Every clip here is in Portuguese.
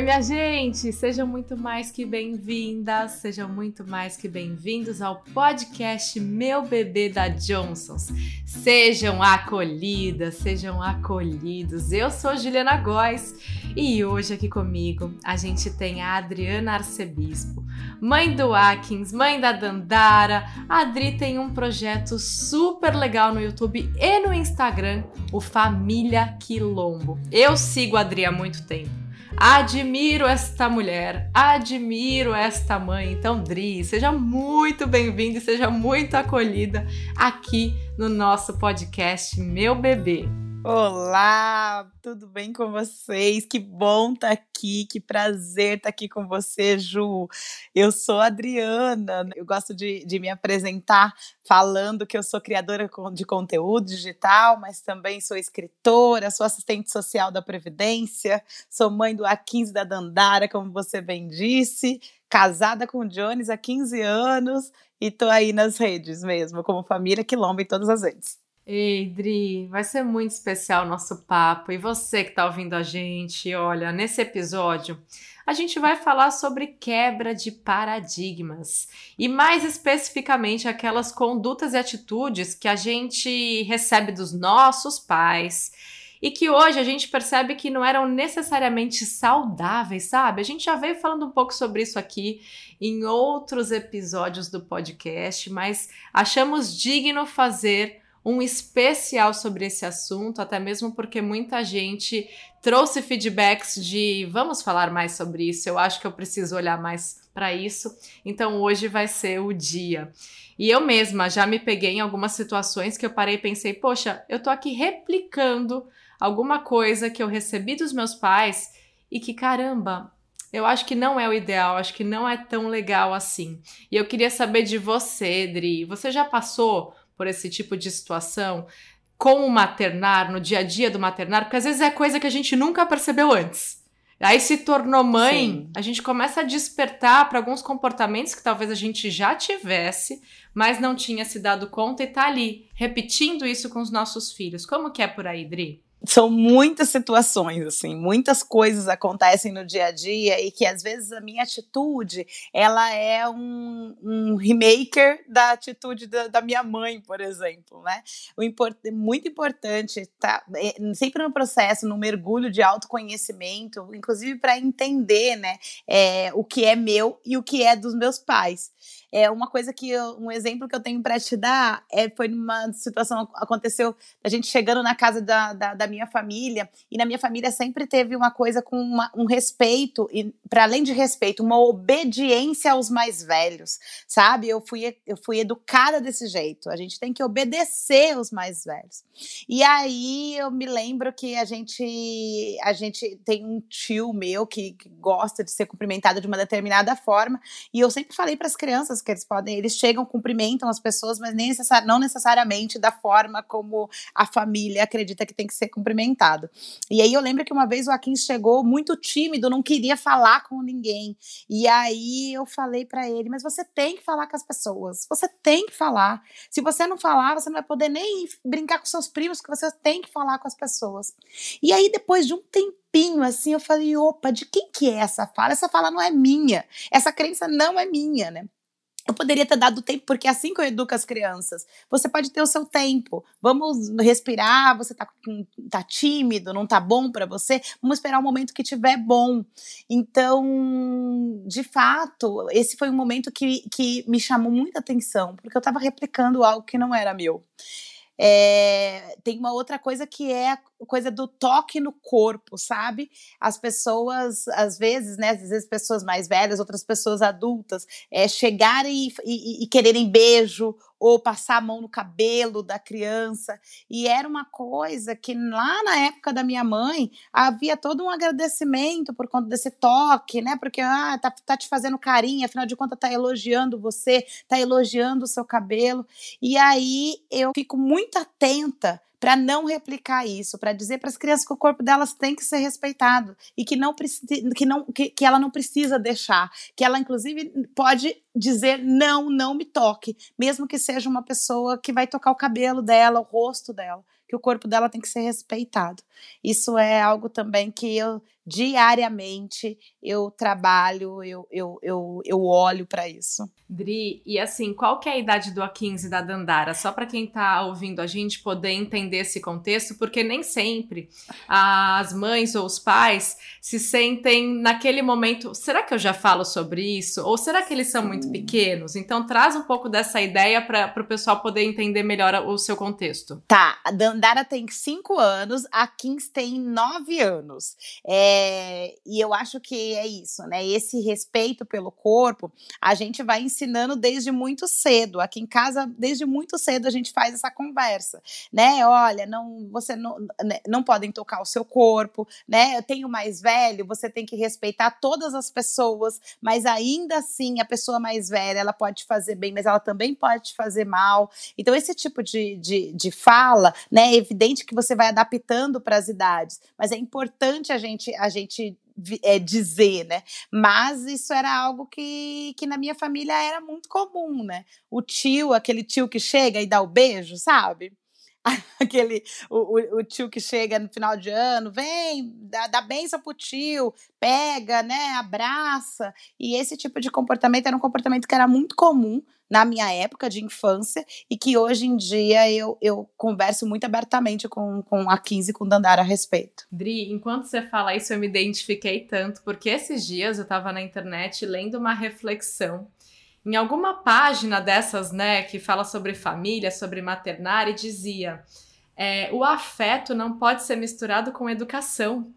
Oi, minha gente! Sejam muito mais que bem-vindas, sejam muito mais que bem-vindos ao podcast Meu Bebê da Johnsons. Sejam acolhidas, sejam acolhidos. Eu sou Juliana Góes e hoje aqui comigo a gente tem a Adriana Arcebispo, mãe do Atkins, mãe da Dandara. A Adri tem um projeto super legal no YouTube e no Instagram, o Família Quilombo. Eu sigo a Adri há muito tempo. Admiro esta mulher, admiro esta mãe. Então, Dri, seja muito bem-vinda e seja muito acolhida aqui no nosso podcast Meu Bebê. Olá, tudo bem com vocês? Que bom estar tá aqui, que prazer estar tá aqui com você, Ju. Eu sou Adriana, eu gosto de, de me apresentar falando que eu sou criadora de conteúdo digital, mas também sou escritora, sou assistente social da Previdência, sou mãe do A15 da Dandara, como você bem disse, casada com o Jones há 15 anos e tô aí nas redes mesmo, como família Quilombo em todas as redes. Ei, Dri, vai ser muito especial o nosso papo. E você que está ouvindo a gente, olha, nesse episódio a gente vai falar sobre quebra de paradigmas e mais especificamente aquelas condutas e atitudes que a gente recebe dos nossos pais e que hoje a gente percebe que não eram necessariamente saudáveis, sabe? A gente já veio falando um pouco sobre isso aqui em outros episódios do podcast, mas achamos digno fazer um especial sobre esse assunto, até mesmo porque muita gente trouxe feedbacks de vamos falar mais sobre isso. Eu acho que eu preciso olhar mais para isso. Então hoje vai ser o dia. E eu mesma já me peguei em algumas situações que eu parei e pensei, poxa, eu tô aqui replicando alguma coisa que eu recebi dos meus pais e que caramba, eu acho que não é o ideal, acho que não é tão legal assim. E eu queria saber de você, Dri. Você já passou por esse tipo de situação com o maternar, no dia a dia do maternar, porque às vezes é coisa que a gente nunca percebeu antes. Aí se tornou mãe, Sim. a gente começa a despertar para alguns comportamentos que talvez a gente já tivesse, mas não tinha se dado conta e tá ali, repetindo isso com os nossos filhos. Como que é por aí, Dri? São muitas situações, assim, muitas coisas acontecem no dia a dia e que às vezes a minha atitude, ela é um, um remaker da atitude da, da, minha mãe, por exemplo, né? O import, muito importante, tá, é, sempre no processo, no mergulho de autoconhecimento, inclusive para entender, né, é, o que é meu e o que é dos meus pais. É uma coisa que eu, um exemplo que eu tenho para te dar é foi numa situação aconteceu a gente chegando na casa da, da, da, minha família e na minha família sempre teve uma coisa com uma, um respeito e para além de respeito uma obediência aos mais velhos, sabe? Eu fui eu fui educada desse jeito. A gente tem que obedecer os mais velhos. E aí eu me lembro que a gente a gente tem um tio meu que, que gosta de ser cumprimentado de uma determinada forma e eu sempre falei para as crianças que eles podem, eles chegam, cumprimentam as pessoas, mas nem necessari não necessariamente da forma como a família acredita que tem que ser cumprimentado. E aí eu lembro que uma vez o Akin chegou muito tímido, não queria falar com ninguém. E aí eu falei para ele, mas você tem que falar com as pessoas. Você tem que falar. Se você não falar, você não vai poder nem brincar com seus primos, que você tem que falar com as pessoas. E aí depois de um tempinho assim, eu falei, opa, de quem que é essa fala? Essa fala não é minha. Essa crença não é minha, né? Eu poderia ter dado tempo, porque é assim que eu educo as crianças. Você pode ter o seu tempo. Vamos respirar. Você tá, tá tímido, não tá bom para você. Vamos esperar o momento que tiver bom. Então, de fato, esse foi um momento que, que me chamou muita atenção, porque eu estava replicando algo que não era meu. É, tem uma outra coisa que é coisa do toque no corpo, sabe? As pessoas, às vezes, né? Às vezes pessoas mais velhas, outras pessoas adultas, é, chegarem e, e, e quererem beijo ou passar a mão no cabelo da criança. E era uma coisa que lá na época da minha mãe havia todo um agradecimento por conta desse toque, né? Porque ah, tá, tá te fazendo carinho, afinal de contas tá elogiando você, tá elogiando o seu cabelo. E aí eu fico muito atenta para não replicar isso, para dizer para as crianças que o corpo delas tem que ser respeitado e que não que não que, que ela não precisa deixar, que ela inclusive pode dizer não, não me toque, mesmo que seja uma pessoa que vai tocar o cabelo dela, o rosto dela, que o corpo dela tem que ser respeitado. Isso é algo também que eu diariamente eu trabalho, eu, eu, eu, eu olho para isso. Dri, e assim, qual que é a idade do A15 da Dandara? Só para quem está ouvindo a gente poder entender esse contexto, porque nem sempre as mães ou os pais se sentem naquele momento, será que eu já falo sobre isso? Ou será que eles são muito pequenos? Então traz um pouco dessa ideia para o pessoal poder entender melhor o seu contexto. Tá, a Dandara tem 5 anos, a 15 tem 9 anos. É, e eu acho que é isso, né? Esse respeito pelo corpo, a gente vai ensinando desde muito cedo. Aqui em casa, desde muito cedo, a gente faz essa conversa, né? Olha, não, você não, né, não podem tocar o seu corpo, né? Eu tenho mais velho, você tem que respeitar todas as pessoas, mas ainda assim, a pessoa mais velha, ela pode fazer bem, mas ela também pode fazer mal. Então, esse tipo de, de, de fala, né? É evidente que você vai adaptando para as idades, mas é importante a gente, a gente é, dizer, né? Mas isso era algo que, que na minha família era muito comum, né? O tio, aquele tio que chega e dá o beijo, sabe? aquele o, o, tio que chega no final de ano, vem, dá, dá benção pro tio, pega, né, abraça. E esse tipo de comportamento era um comportamento que era muito comum na minha época de infância e que hoje em dia eu, eu converso muito abertamente com, com a 15 com Dandara a respeito. Dri, enquanto você fala isso, eu me identifiquei tanto, porque esses dias eu estava na internet lendo uma reflexão em alguma página dessas, né, que fala sobre família, sobre maternar, e dizia: é, o afeto não pode ser misturado com educação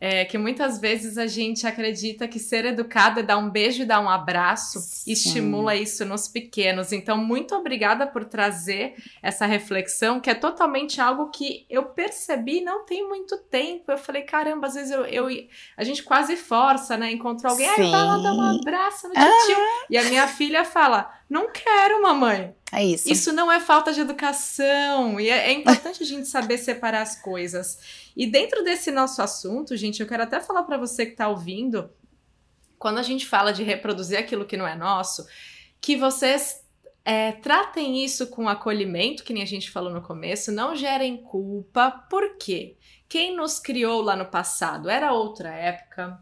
é, que muitas vezes a gente acredita que ser educado é dar um beijo e dar um abraço, Sim. estimula isso nos pequenos. Então, muito obrigada por trazer essa reflexão, que é totalmente algo que eu percebi não tem muito tempo. Eu falei, caramba, às vezes eu, eu a gente quase força, né? Encontra alguém, ai, vai lá dar um abraço no tio. Ah. E a minha filha fala, não quero, mamãe. É isso. Isso não é falta de educação. E é, é importante a gente saber separar as coisas. E dentro desse nosso assunto, gente, eu quero até falar para você que está ouvindo, quando a gente fala de reproduzir aquilo que não é nosso, que vocês é, tratem isso com acolhimento, que nem a gente falou no começo, não gerem culpa. Por quê? Quem nos criou lá no passado era outra época,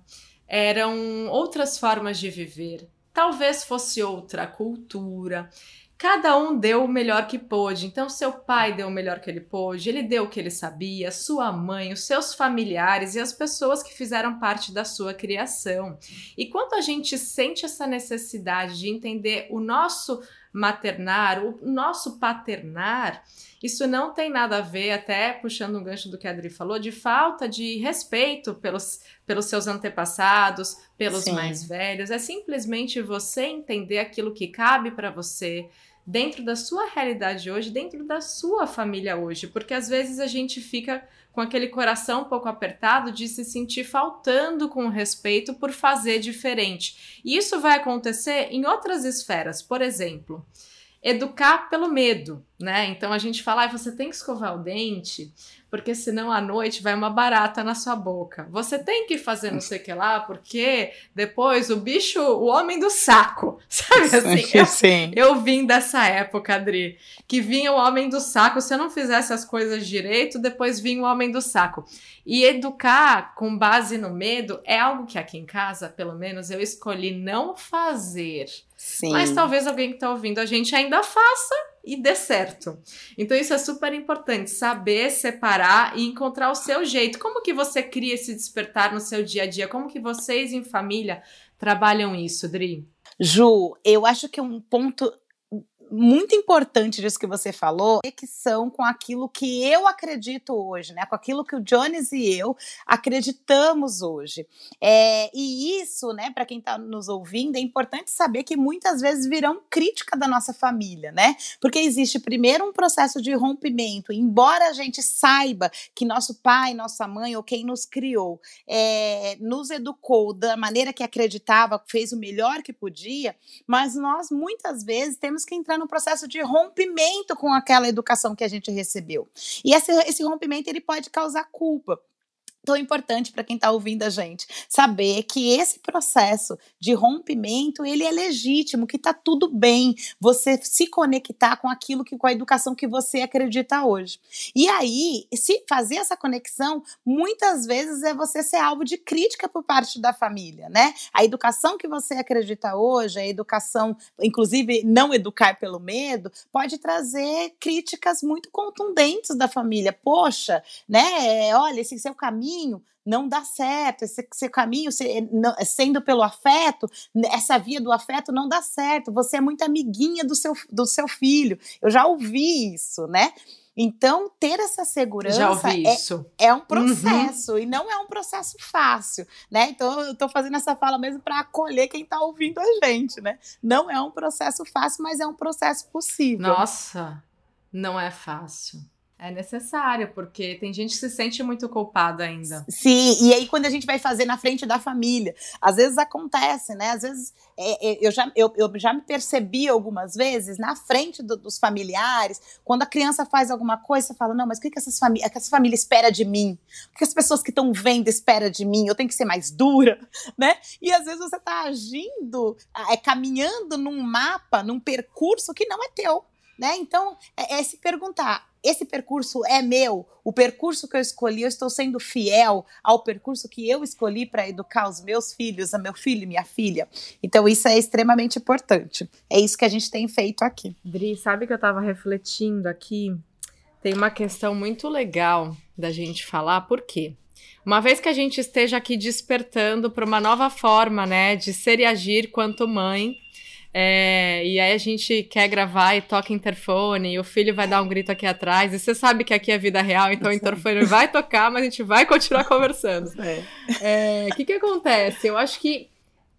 eram outras formas de viver, talvez fosse outra cultura. Cada um deu o melhor que pôde. Então, seu pai deu o melhor que ele pôde, ele deu o que ele sabia, sua mãe, os seus familiares e as pessoas que fizeram parte da sua criação. E quando a gente sente essa necessidade de entender o nosso maternar, o nosso paternar, isso não tem nada a ver, até puxando um gancho do que a Adri falou, de falta de respeito pelos, pelos seus antepassados, pelos Sim. mais velhos. É simplesmente você entender aquilo que cabe para você, dentro da sua realidade hoje, dentro da sua família hoje, porque às vezes a gente fica com aquele coração um pouco apertado de se sentir faltando com respeito por fazer diferente. E isso vai acontecer em outras esferas, por exemplo, educar pelo medo, né? Então a gente fala, ah, você tem que escovar o dente, porque senão à noite vai uma barata na sua boca. Você tem que fazer não sei o que lá, porque depois o bicho, o homem do saco, sabe assim? Eu, Sim. eu vim dessa época, Adri, que vinha o homem do saco, se eu não fizesse as coisas direito, depois vinha o homem do saco. E educar com base no medo é algo que aqui em casa, pelo menos, eu escolhi não fazer. Sim. Mas talvez alguém que está ouvindo a gente ainda faça e dê certo. Então isso é super importante, saber separar e encontrar o seu jeito. Como que você cria esse despertar no seu dia a dia? Como que vocês em família trabalham isso, Dri? Ju, eu acho que um ponto muito importante disso que você falou é que são com aquilo que eu acredito hoje, né? Com aquilo que o Jones e eu acreditamos hoje. É, e isso, né, para quem está nos ouvindo, é importante saber que muitas vezes virão crítica da nossa família, né? Porque existe primeiro um processo de rompimento, embora a gente saiba que nosso pai, nossa mãe ou quem nos criou é, nos educou da maneira que acreditava, fez o melhor que podia, mas nós muitas vezes temos que entrar no processo de rompimento com aquela educação que a gente recebeu. E esse, esse rompimento ele pode causar culpa. Tão importante para quem está ouvindo a gente saber que esse processo de rompimento ele é legítimo, que está tudo bem você se conectar com aquilo que com a educação que você acredita hoje. E aí, se fazer essa conexão, muitas vezes é você ser alvo de crítica por parte da família, né? A educação que você acredita hoje, a educação, inclusive não educar pelo medo, pode trazer críticas muito contundentes da família. Poxa, né? Olha, esse seu caminho caminho não dá certo, esse, esse caminho sendo pelo afeto, essa via do afeto não dá certo, você é muito amiguinha do seu, do seu filho. Eu já ouvi isso, né? Então, ter essa segurança é, é, um uhum. processo uhum. e não é um processo fácil, né? Então, eu estou fazendo essa fala mesmo para acolher quem está ouvindo a gente, né? Não é um processo fácil, mas é um processo possível. Nossa, não é fácil. É necessário, porque tem gente que se sente muito culpada ainda. Sim, e aí quando a gente vai fazer na frente da família, às vezes acontece, né? Às vezes é, é, eu, já, eu, eu já me percebi algumas vezes na frente do, dos familiares, quando a criança faz alguma coisa, você fala, não, mas o que, que, essas famí que essa família espera de mim? O que as pessoas que estão vendo esperam de mim? Eu tenho que ser mais dura, né? E às vezes você está agindo, é, caminhando num mapa, num percurso que não é teu. Né? Então, é, é se perguntar: esse percurso é meu, o percurso que eu escolhi, eu estou sendo fiel ao percurso que eu escolhi para educar os meus filhos, a meu filho e minha filha. Então, isso é extremamente importante. É isso que a gente tem feito aqui. Dri, sabe que eu estava refletindo aqui? Tem uma questão muito legal da gente falar, por quê? Uma vez que a gente esteja aqui despertando para uma nova forma, né, de ser e agir quanto mãe, é, e aí a gente quer gravar e toca interfone, e o filho vai dar um grito aqui atrás, e você sabe que aqui é vida real, então o interfone vai tocar, mas a gente vai continuar conversando. O é. é, que, que acontece? Eu acho que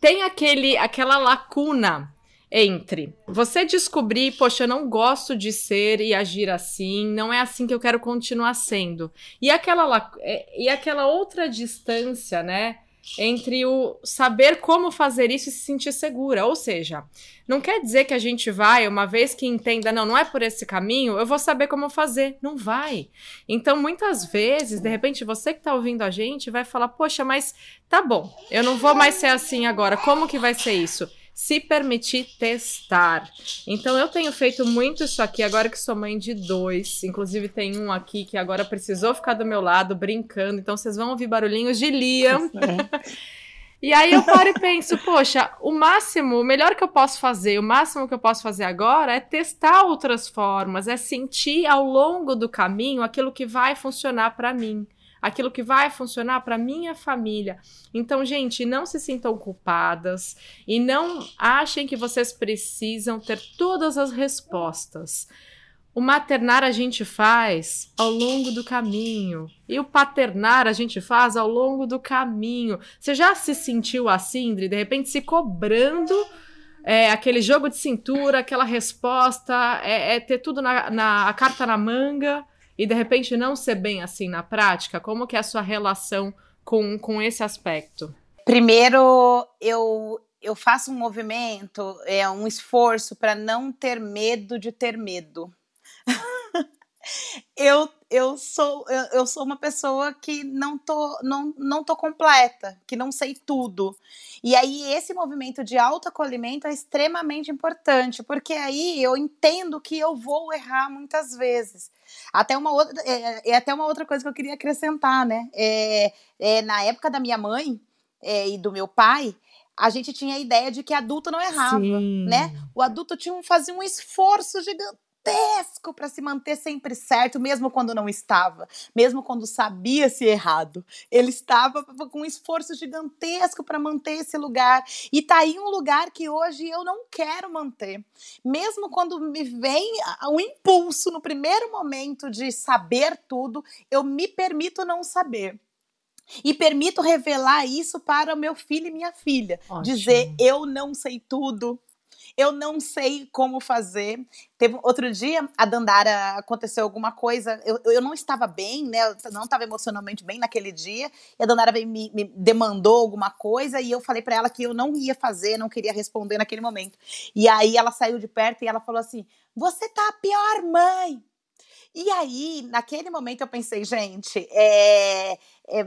tem aquele, aquela lacuna entre você descobrir, poxa, eu não gosto de ser e agir assim, não é assim que eu quero continuar sendo. E aquela, é, e aquela outra distância, né? Entre o saber como fazer isso e se sentir segura. Ou seja, não quer dizer que a gente vai, uma vez que entenda, não, não é por esse caminho, eu vou saber como fazer. Não vai. Então, muitas vezes, de repente, você que está ouvindo a gente vai falar, poxa, mas tá bom, eu não vou mais ser assim agora, como que vai ser isso? Se permitir testar. Então eu tenho feito muito isso aqui agora que sou mãe de dois. Inclusive tem um aqui que agora precisou ficar do meu lado brincando. Então vocês vão ouvir barulhinhos de Liam. E aí eu paro e penso, poxa, o máximo, o melhor que eu posso fazer, o máximo que eu posso fazer agora é testar outras formas, é sentir ao longo do caminho aquilo que vai funcionar para mim aquilo que vai funcionar para minha família. Então, gente, não se sintam culpadas e não achem que vocês precisam ter todas as respostas. O maternar a gente faz ao longo do caminho e o paternar a gente faz ao longo do caminho. Você já se sentiu assim, de repente se cobrando é, aquele jogo de cintura, aquela resposta, é, é ter tudo na, na a carta na manga? E de repente não ser bem assim na prática? Como que é a sua relação com, com esse aspecto? Primeiro, eu, eu faço um movimento, é um esforço para não ter medo de ter medo. eu, eu sou eu, eu, sou uma pessoa que não tô não, não tô completa, que não sei tudo. E aí esse movimento de autoacolhimento é extremamente importante, porque aí eu entendo que eu vou errar muitas vezes. Até uma outra é, é até uma outra coisa que eu queria acrescentar, né? É, é na época da minha mãe é, e do meu pai, a gente tinha a ideia de que adulto não errava, Sim. né? O adulto tinha um, fazia um esforço gigante gigantesco para se manter sempre certo, mesmo quando não estava, mesmo quando sabia se errado. Ele estava com um esforço gigantesco para manter esse lugar. E tá aí um lugar que hoje eu não quero manter. Mesmo quando me vem o impulso no primeiro momento de saber tudo, eu me permito não saber. E permito revelar isso para o meu filho e minha filha. Ótimo. Dizer, eu não sei tudo, eu não sei como fazer. Teve outro dia, a Dandara aconteceu alguma coisa, eu, eu não estava bem, né? Eu não estava emocionalmente bem naquele dia. E a Dandara me, me demandou alguma coisa e eu falei para ela que eu não ia fazer, não queria responder naquele momento. E aí ela saiu de perto e ela falou assim: "Você tá a pior mãe". E aí, naquele momento, eu pensei, gente, é, é,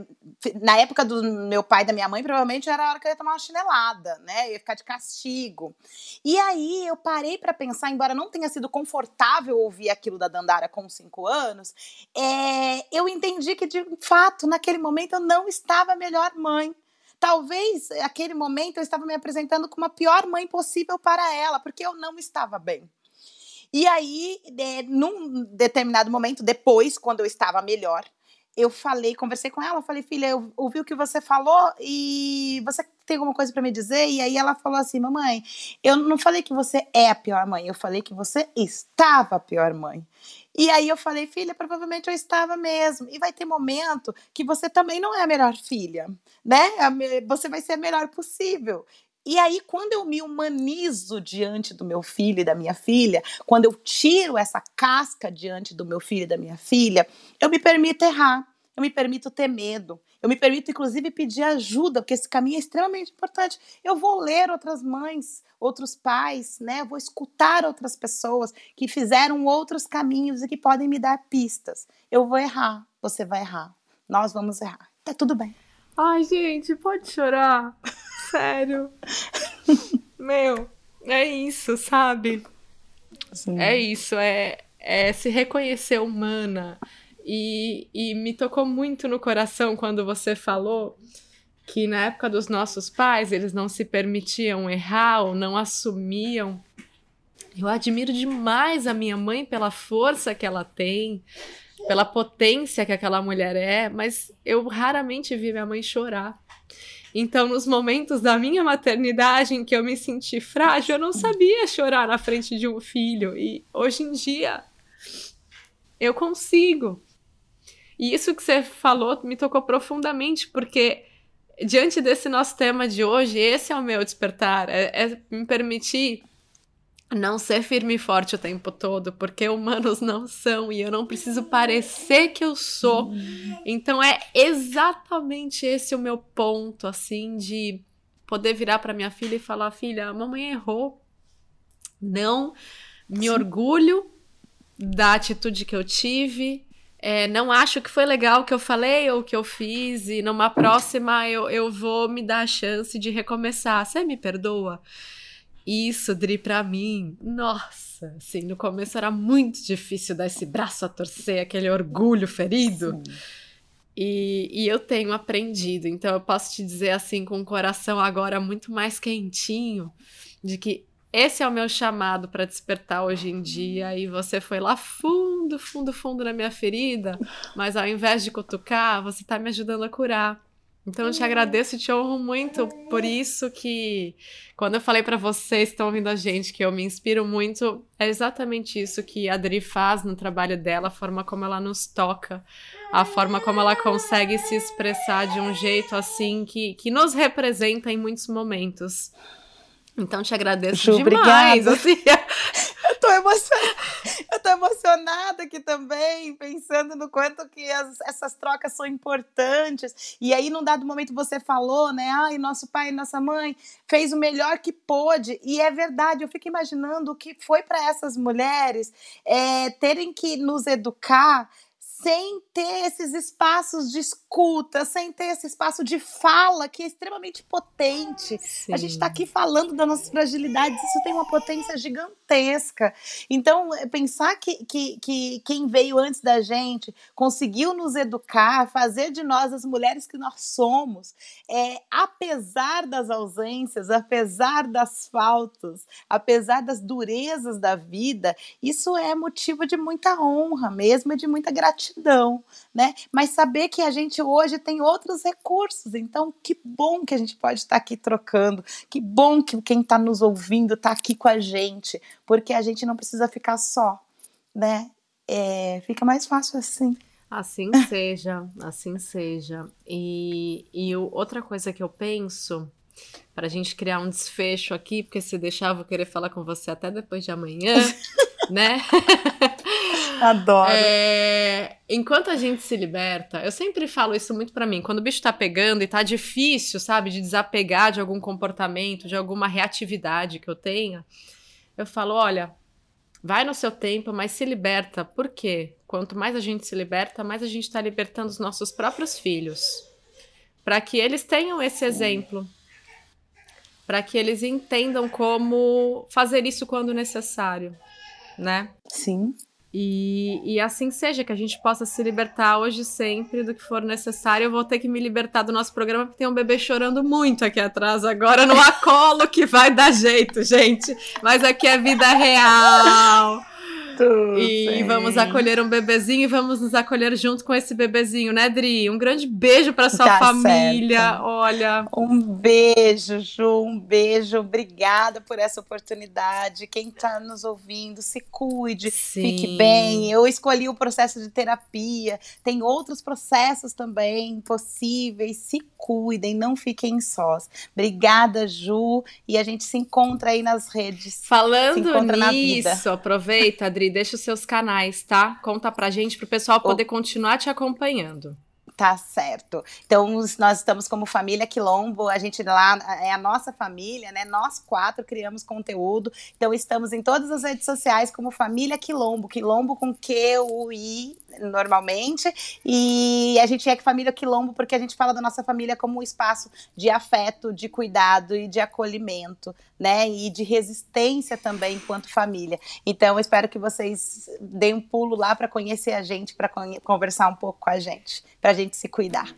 na época do meu pai e da minha mãe, provavelmente era a hora que eu ia tomar uma chinelada, né? Eu ia ficar de castigo. E aí eu parei para pensar, embora não tenha sido confortável ouvir aquilo da Dandara com cinco anos, é, eu entendi que, de fato, naquele momento eu não estava a melhor mãe. Talvez naquele momento eu estava me apresentando como a pior mãe possível para ela, porque eu não estava bem. E aí, é, num determinado momento, depois, quando eu estava melhor, eu falei, conversei com ela, falei, filha, eu ouvi o que você falou e você tem alguma coisa para me dizer? E aí ela falou assim, mamãe, eu não falei que você é a pior mãe, eu falei que você estava a pior mãe. E aí eu falei, filha, provavelmente eu estava mesmo. E vai ter momento que você também não é a melhor filha, né? Você vai ser a melhor possível. E aí, quando eu me humanizo diante do meu filho e da minha filha, quando eu tiro essa casca diante do meu filho e da minha filha, eu me permito errar, eu me permito ter medo, eu me permito, inclusive, pedir ajuda, porque esse caminho é extremamente importante. Eu vou ler outras mães, outros pais, né? Vou escutar outras pessoas que fizeram outros caminhos e que podem me dar pistas. Eu vou errar, você vai errar, nós vamos errar. Tá tudo bem. Ai, gente, pode chorar. Sério. Meu, é isso, sabe? Sim. É isso, é, é se reconhecer humana. E, e me tocou muito no coração quando você falou que na época dos nossos pais eles não se permitiam errar ou não assumiam. Eu admiro demais a minha mãe pela força que ela tem, pela potência que aquela mulher é, mas eu raramente vi minha mãe chorar. Então, nos momentos da minha maternidade em que eu me senti frágil, eu não sabia chorar na frente de um filho. E hoje em dia, eu consigo. E isso que você falou me tocou profundamente, porque diante desse nosso tema de hoje, esse é o meu despertar: é, é me permitir não ser firme e forte o tempo todo, porque humanos não são e eu não preciso parecer que eu sou. Então é exatamente esse o meu ponto, assim, de poder virar para minha filha e falar: filha, a mamãe errou. Não me Sim. orgulho da atitude que eu tive. É, não acho que foi legal o que eu falei ou o que eu fiz, e numa próxima eu, eu vou me dar a chance de recomeçar. Você me perdoa? Isso, Dri, pra mim, nossa, assim, no começo era muito difícil dar esse braço a torcer, aquele orgulho ferido. E, e, eu tenho aprendido, então eu posso te dizer assim, com o coração agora muito mais quentinho, de que esse é o meu chamado para despertar hoje em dia. E você foi lá fundo, fundo, fundo na minha ferida, mas ao invés de cutucar, você está me ajudando a curar. Então eu te agradeço e te honro muito por isso que quando eu falei para vocês que estão ouvindo a gente que eu me inspiro muito, é exatamente isso que a Adri faz no trabalho dela, a forma como ela nos toca, a forma como ela consegue se expressar de um jeito assim que, que nos representa em muitos momentos. Então te agradeço Ju, demais. Assim. eu, tô emocionada, eu tô emocionada aqui também, pensando no quanto que as, essas trocas são importantes. E aí, num dado momento, você falou, né? Ai, nosso pai e nossa mãe fez o melhor que pôde. E é verdade, eu fico imaginando o que foi para essas mulheres é, terem que nos educar sem ter esses espaços de escuta, sem ter esse espaço de fala que é extremamente potente. Sim. A gente está aqui falando das nossas fragilidades, isso tem uma potência gigantesca. Então, é pensar que, que, que quem veio antes da gente conseguiu nos educar, fazer de nós as mulheres que nós somos, é, apesar das ausências, apesar das faltas, apesar das durezas da vida, isso é motivo de muita honra mesmo e de muita gratidão, né? Mas saber que a gente hoje tem outros recursos, então que bom que a gente pode estar aqui trocando, que bom que quem está nos ouvindo está aqui com a gente, porque a gente não precisa ficar só, né? É, fica mais fácil assim. Assim seja, assim seja. E, e outra coisa que eu penso, para a gente criar um desfecho aqui, porque se deixar, eu vou querer falar com você até depois de amanhã, né? Adoro. É, enquanto a gente se liberta, eu sempre falo isso muito para mim. Quando o bicho tá pegando e tá difícil, sabe, de desapegar de algum comportamento, de alguma reatividade que eu tenha, eu falo: olha, vai no seu tempo, mas se liberta. Por quê? quanto mais a gente se liberta, mais a gente está libertando os nossos próprios filhos. Para que eles tenham esse exemplo. Para que eles entendam como fazer isso quando necessário, né? Sim. E, e, assim seja, que a gente possa se libertar hoje sempre do que for necessário. Eu vou ter que me libertar do nosso programa, porque tem um bebê chorando muito aqui atrás agora no acolo que vai dar jeito, gente. Mas aqui é vida real e vamos acolher um bebezinho e vamos nos acolher junto com esse bebezinho, né, Dri? Um grande beijo para sua tá família. Certo. Olha. Um beijo, Ju, um beijo. Obrigada por essa oportunidade. Quem está nos ouvindo, se cuide, Sim. fique bem. Eu escolhi o processo de terapia. Tem outros processos também possíveis. Se cuidem, não fiquem sós. Obrigada, Ju. E a gente se encontra aí nas redes. Falando nisso, aproveita, Adri, deixa os seus canais, tá? Conta pra gente, pro pessoal poder continuar te acompanhando. Tá certo. Então, nós estamos como família Quilombo, a gente lá é a nossa família, né? Nós quatro criamos conteúdo. Então, estamos em todas as redes sociais como Família Quilombo, Quilombo com Q, U, I, normalmente. E a gente é que família Quilombo porque a gente fala da nossa família como um espaço de afeto, de cuidado e de acolhimento, né? E de resistência também enquanto família. Então, eu espero que vocês deem um pulo lá para conhecer a gente, para conversar um pouco com a gente, para a gente se cuidar.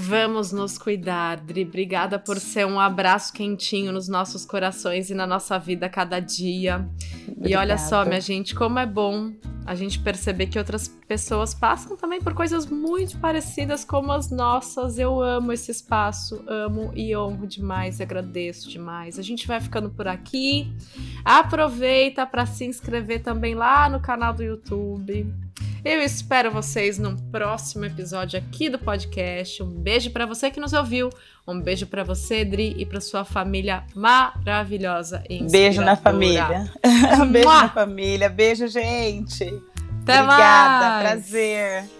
Vamos nos cuidar, Dri. Obrigada por ser um abraço quentinho nos nossos corações e na nossa vida cada dia. Obrigada. E olha só, minha gente, como é bom a gente perceber que outras pessoas passam também por coisas muito parecidas como as nossas. Eu amo esse espaço, amo e honro demais, agradeço demais. A gente vai ficando por aqui. Aproveita para se inscrever também lá no canal do YouTube eu espero vocês num próximo episódio aqui do podcast. Um beijo para você que nos ouviu. Um beijo para você, Dri, e para sua família maravilhosa e Beijo na família. beijo na família. Beijo, gente. Até Obrigada, mais. prazer.